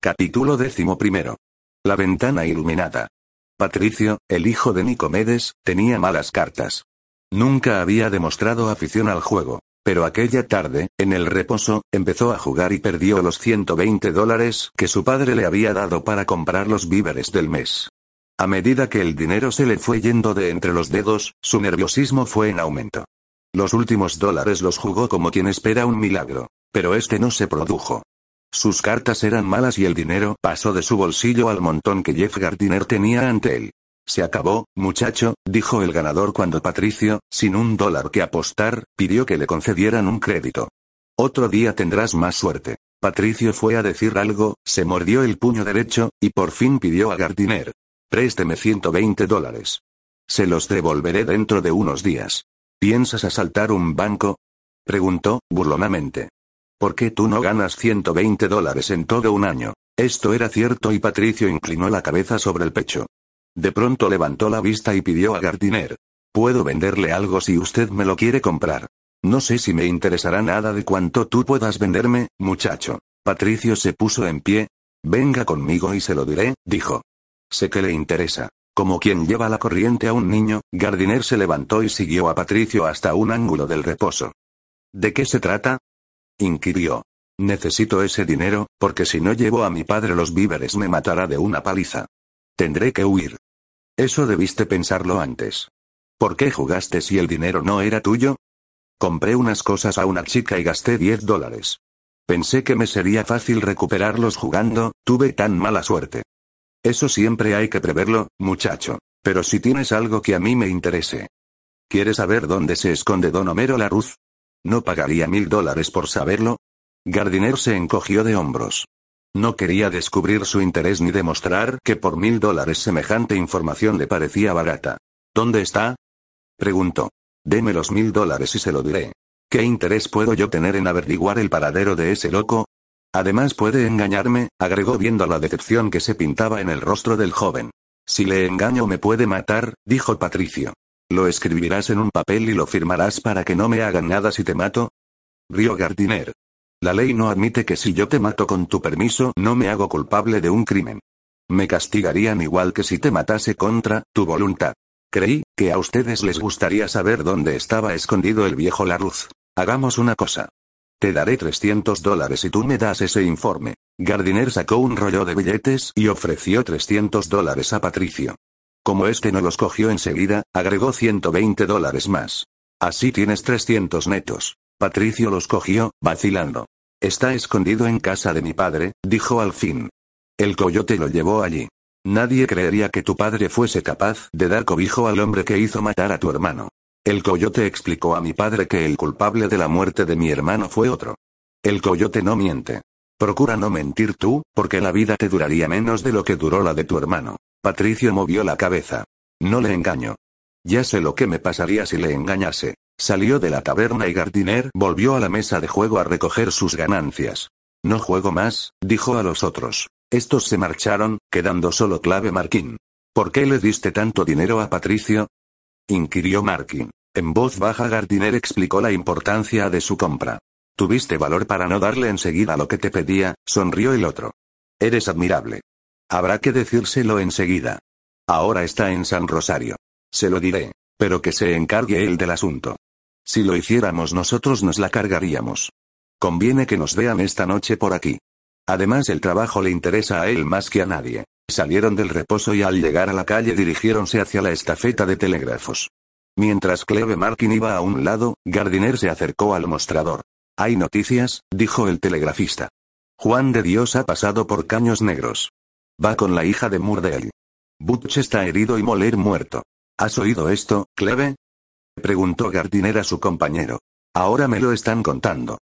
Capítulo décimo primero. La ventana iluminada. Patricio, el hijo de Nicomedes, tenía malas cartas. Nunca había demostrado afición al juego, pero aquella tarde, en el reposo, empezó a jugar y perdió los 120 dólares que su padre le había dado para comprar los víveres del mes. A medida que el dinero se le fue yendo de entre los dedos, su nerviosismo fue en aumento. Los últimos dólares los jugó como quien espera un milagro, pero este no se produjo. Sus cartas eran malas y el dinero pasó de su bolsillo al montón que Jeff Gardiner tenía ante él. Se acabó, muchacho, dijo el ganador cuando Patricio, sin un dólar que apostar, pidió que le concedieran un crédito. Otro día tendrás más suerte. Patricio fue a decir algo, se mordió el puño derecho, y por fin pidió a Gardiner. Présteme 120 dólares. Se los devolveré dentro de unos días. ¿Piensas asaltar un banco? preguntó, burlonamente. ¿Por qué tú no ganas 120 dólares en todo un año? Esto era cierto y Patricio inclinó la cabeza sobre el pecho. De pronto levantó la vista y pidió a Gardiner. Puedo venderle algo si usted me lo quiere comprar. No sé si me interesará nada de cuánto tú puedas venderme, muchacho. Patricio se puso en pie. Venga conmigo y se lo diré, dijo. Sé que le interesa. Como quien lleva la corriente a un niño, Gardiner se levantó y siguió a Patricio hasta un ángulo del reposo. ¿De qué se trata? Inquirió. Necesito ese dinero, porque si no llevo a mi padre los víveres me matará de una paliza. Tendré que huir. Eso debiste pensarlo antes. ¿Por qué jugaste si el dinero no era tuyo? Compré unas cosas a una chica y gasté 10 dólares. Pensé que me sería fácil recuperarlos jugando, tuve tan mala suerte. Eso siempre hay que preverlo, muchacho. Pero si tienes algo que a mí me interese. ¿Quieres saber dónde se esconde don Homero Laruz? ¿No pagaría mil dólares por saberlo? Gardiner se encogió de hombros. No quería descubrir su interés ni demostrar que por mil dólares semejante información le parecía barata. ¿Dónde está? preguntó. Deme los mil dólares y se lo diré. ¿Qué interés puedo yo tener en averiguar el paradero de ese loco? Además puede engañarme, agregó viendo la decepción que se pintaba en el rostro del joven. Si le engaño me puede matar, dijo Patricio. Lo escribirás en un papel y lo firmarás para que no me hagan nada si te mato. Río Gardiner. La ley no admite que si yo te mato con tu permiso no me hago culpable de un crimen. Me castigarían igual que si te matase contra tu voluntad. Creí que a ustedes les gustaría saber dónde estaba escondido el viejo Laruz. Hagamos una cosa. Te daré 300 dólares y tú me das ese informe. Gardiner sacó un rollo de billetes y ofreció 300 dólares a Patricio. Como este no los cogió enseguida, agregó 120 dólares más. Así tienes 300 netos. Patricio los cogió, vacilando. Está escondido en casa de mi padre, dijo al fin. El coyote lo llevó allí. Nadie creería que tu padre fuese capaz de dar cobijo al hombre que hizo matar a tu hermano. El coyote explicó a mi padre que el culpable de la muerte de mi hermano fue otro. El coyote no miente. Procura no mentir tú, porque la vida te duraría menos de lo que duró la de tu hermano. Patricio movió la cabeza. No le engaño. Ya sé lo que me pasaría si le engañase. Salió de la taberna y Gardiner volvió a la mesa de juego a recoger sus ganancias. No juego más, dijo a los otros. Estos se marcharon, quedando solo clave Marquín. ¿Por qué le diste tanto dinero a Patricio? inquirió Marquín. En voz baja Gardiner explicó la importancia de su compra. Tuviste valor para no darle enseguida lo que te pedía, sonrió el otro. Eres admirable. Habrá que decírselo enseguida. Ahora está en San Rosario. Se lo diré. Pero que se encargue él del asunto. Si lo hiciéramos nosotros nos la cargaríamos. Conviene que nos vean esta noche por aquí. Además el trabajo le interesa a él más que a nadie. Salieron del reposo y al llegar a la calle dirigiéronse hacia la estafeta de telégrafos. Mientras Cleve Markin iba a un lado, Gardiner se acercó al mostrador. Hay noticias, dijo el telegrafista. Juan de Dios ha pasado por caños negros. Va con la hija de Murdale. Butch está herido y Moler muerto. ¿Has oído esto, Cleve? Preguntó Gardiner a su compañero. Ahora me lo están contando.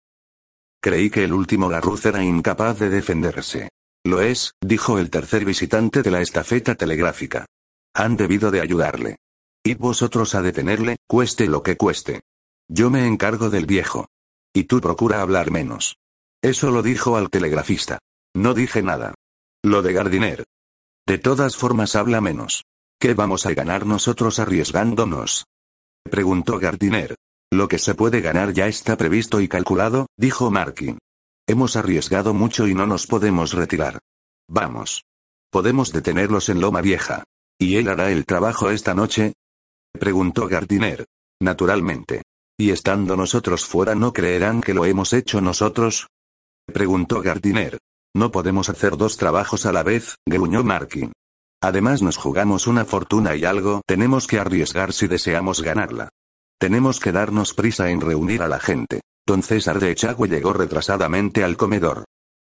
Creí que el último Larruz era incapaz de defenderse. Lo es, dijo el tercer visitante de la estafeta telegráfica. Han debido de ayudarle. Y vosotros a detenerle, cueste lo que cueste. Yo me encargo del viejo. Y tú procura hablar menos. Eso lo dijo al telegrafista. No dije nada. Lo de Gardiner. De todas formas habla menos. ¿Qué vamos a ganar nosotros arriesgándonos? Preguntó Gardiner. Lo que se puede ganar ya está previsto y calculado, dijo Markin. Hemos arriesgado mucho y no nos podemos retirar. Vamos. Podemos detenerlos en Loma Vieja. ¿Y él hará el trabajo esta noche? Preguntó Gardiner. Naturalmente. ¿Y estando nosotros fuera no creerán que lo hemos hecho nosotros? Preguntó Gardiner. No podemos hacer dos trabajos a la vez, gruñó Markin. Además nos jugamos una fortuna y algo tenemos que arriesgar si deseamos ganarla. Tenemos que darnos prisa en reunir a la gente. Don César de Echagüe llegó retrasadamente al comedor.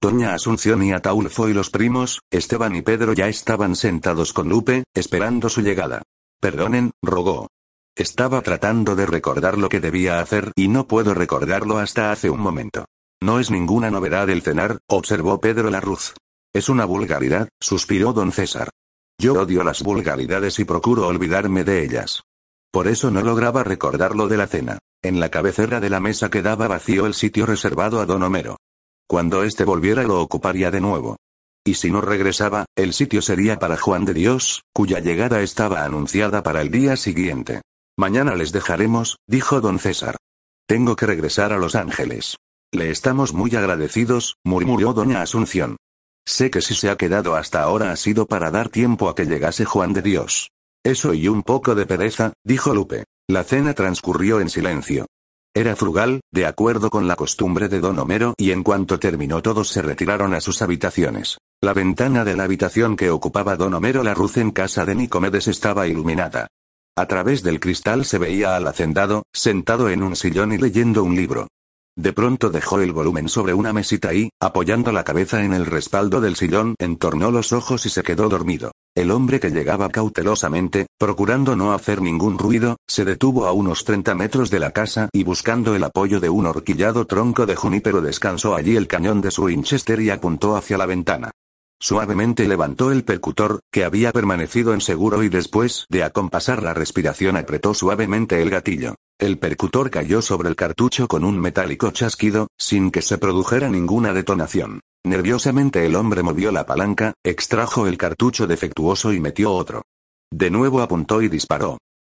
Doña Asunción y Ataulfo y los primos, Esteban y Pedro ya estaban sentados con Lupe, esperando su llegada. Perdonen, rogó. Estaba tratando de recordar lo que debía hacer y no puedo recordarlo hasta hace un momento. No es ninguna novedad el cenar, observó Pedro Larruz. Es una vulgaridad, suspiró don César. Yo odio las vulgaridades y procuro olvidarme de ellas. Por eso no lograba recordar lo de la cena. En la cabecera de la mesa quedaba vacío el sitio reservado a don Homero. Cuando éste volviera lo ocuparía de nuevo. Y si no regresaba, el sitio sería para Juan de Dios, cuya llegada estaba anunciada para el día siguiente. Mañana les dejaremos, dijo don César. Tengo que regresar a Los Ángeles. Le estamos muy agradecidos, murmuró doña Asunción. Sé que si se ha quedado hasta ahora ha sido para dar tiempo a que llegase Juan de Dios. Eso y un poco de pereza, dijo Lupe. La cena transcurrió en silencio. Era frugal, de acuerdo con la costumbre de don Homero, y en cuanto terminó todos se retiraron a sus habitaciones. La ventana de la habitación que ocupaba don Homero la Ruz en casa de Nicomedes estaba iluminada. A través del cristal se veía al hacendado, sentado en un sillón y leyendo un libro. De pronto dejó el volumen sobre una mesita y, apoyando la cabeza en el respaldo del sillón, entornó los ojos y se quedó dormido. El hombre que llegaba cautelosamente, procurando no hacer ningún ruido, se detuvo a unos 30 metros de la casa y buscando el apoyo de un horquillado tronco de junípero descansó allí el cañón de su Winchester y apuntó hacia la ventana. Suavemente levantó el percutor, que había permanecido en seguro y después de acompasar la respiración apretó suavemente el gatillo. El percutor cayó sobre el cartucho con un metálico chasquido, sin que se produjera ninguna detonación. Nerviosamente el hombre movió la palanca, extrajo el cartucho defectuoso y metió otro. De nuevo apuntó y disparó.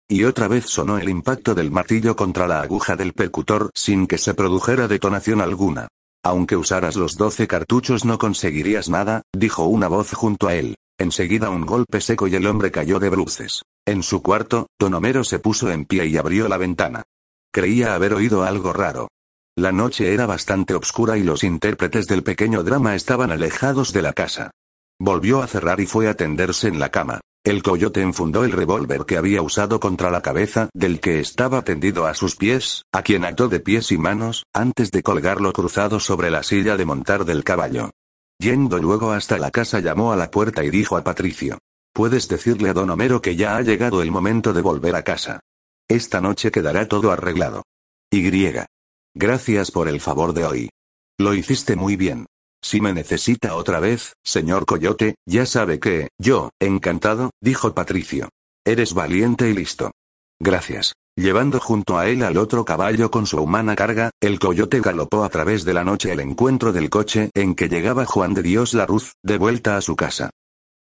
Y otra vez sonó el impacto del martillo contra la aguja del percutor sin que se produjera detonación alguna. Aunque usaras los doce cartuchos no conseguirías nada, dijo una voz junto a él. Enseguida un golpe seco y el hombre cayó de bruces. En su cuarto, don Homero se puso en pie y abrió la ventana. Creía haber oído algo raro. La noche era bastante oscura y los intérpretes del pequeño drama estaban alejados de la casa. Volvió a cerrar y fue a tenderse en la cama. El coyote enfundó el revólver que había usado contra la cabeza del que estaba tendido a sus pies, a quien ató de pies y manos, antes de colgarlo cruzado sobre la silla de montar del caballo. Yendo luego hasta la casa llamó a la puerta y dijo a Patricio. Puedes decirle a don Homero que ya ha llegado el momento de volver a casa. Esta noche quedará todo arreglado. Y. Gracias por el favor de hoy. Lo hiciste muy bien. Si me necesita otra vez, señor Coyote, ya sabe que, yo, encantado, dijo Patricio. Eres valiente y listo. Gracias. Llevando junto a él al otro caballo con su humana carga, el coyote galopó a través de la noche el encuentro del coche en que llegaba Juan de Dios Larruz, de vuelta a su casa.